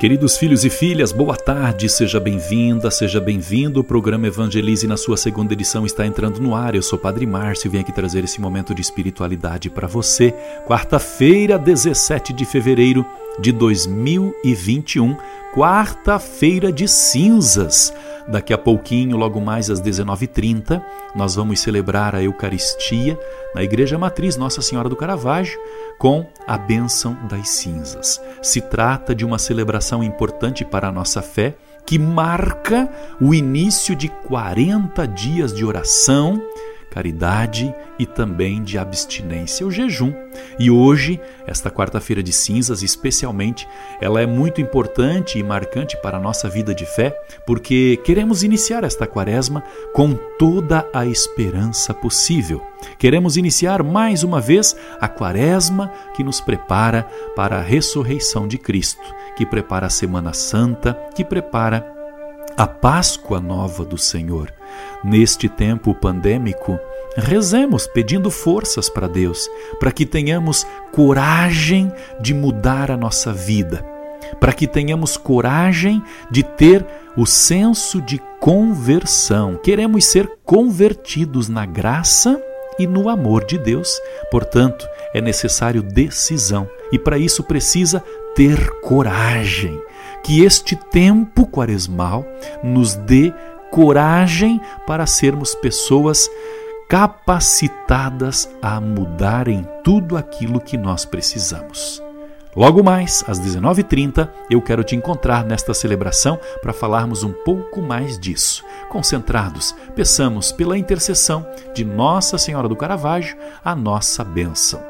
Queridos filhos e filhas, boa tarde, seja bem-vinda, seja bem-vindo. O programa Evangelize, na sua segunda edição, está entrando no ar. Eu sou Padre Márcio e venho aqui trazer esse momento de espiritualidade para você. Quarta-feira, 17 de fevereiro de 2021, quarta-feira de cinzas. Daqui a pouquinho, logo mais às 19h30, nós vamos celebrar a Eucaristia na Igreja Matriz Nossa Senhora do Caravaggio com a bênção das cinzas. Se trata de uma celebração importante para a nossa fé que marca o início de 40 dias de oração caridade e também de abstinência, o jejum. E hoje, esta quarta-feira de cinzas, especialmente, ela é muito importante e marcante para a nossa vida de fé, porque queremos iniciar esta quaresma com toda a esperança possível. Queremos iniciar mais uma vez a quaresma que nos prepara para a ressurreição de Cristo, que prepara a Semana Santa, que prepara a Páscoa nova do Senhor. Neste tempo pandêmico, rezemos pedindo forças para Deus, para que tenhamos coragem de mudar a nossa vida, para que tenhamos coragem de ter o senso de conversão. Queremos ser convertidos na graça e no amor de Deus. Portanto, é necessário decisão e para isso precisa ter coragem. Que este tempo quaresmal nos dê coragem para sermos pessoas capacitadas a mudar em tudo aquilo que nós precisamos. Logo mais, às 19h30, eu quero te encontrar nesta celebração para falarmos um pouco mais disso. Concentrados, peçamos pela intercessão de Nossa Senhora do Caravaggio a nossa bênção.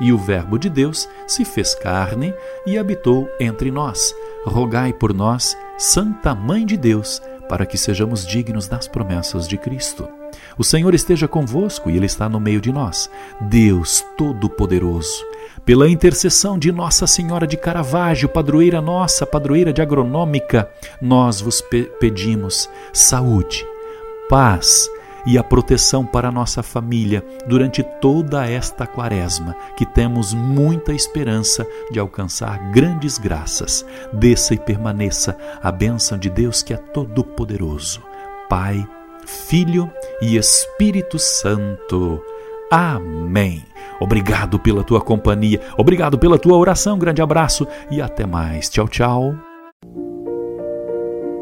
E o Verbo de Deus se fez carne e habitou entre nós. Rogai por nós, Santa Mãe de Deus, para que sejamos dignos das promessas de Cristo. O Senhor esteja convosco e Ele está no meio de nós. Deus Todo-Poderoso, pela intercessão de Nossa Senhora de Caravaggio, padroeira nossa, padroeira de agronômica, nós vos pe pedimos saúde, paz e a proteção para a nossa família durante toda esta quaresma, que temos muita esperança de alcançar grandes graças. Desça e permaneça a bênção de Deus que é todo-poderoso. Pai, Filho e Espírito Santo. Amém. Obrigado pela tua companhia, obrigado pela tua oração. Grande abraço e até mais. Tchau, tchau.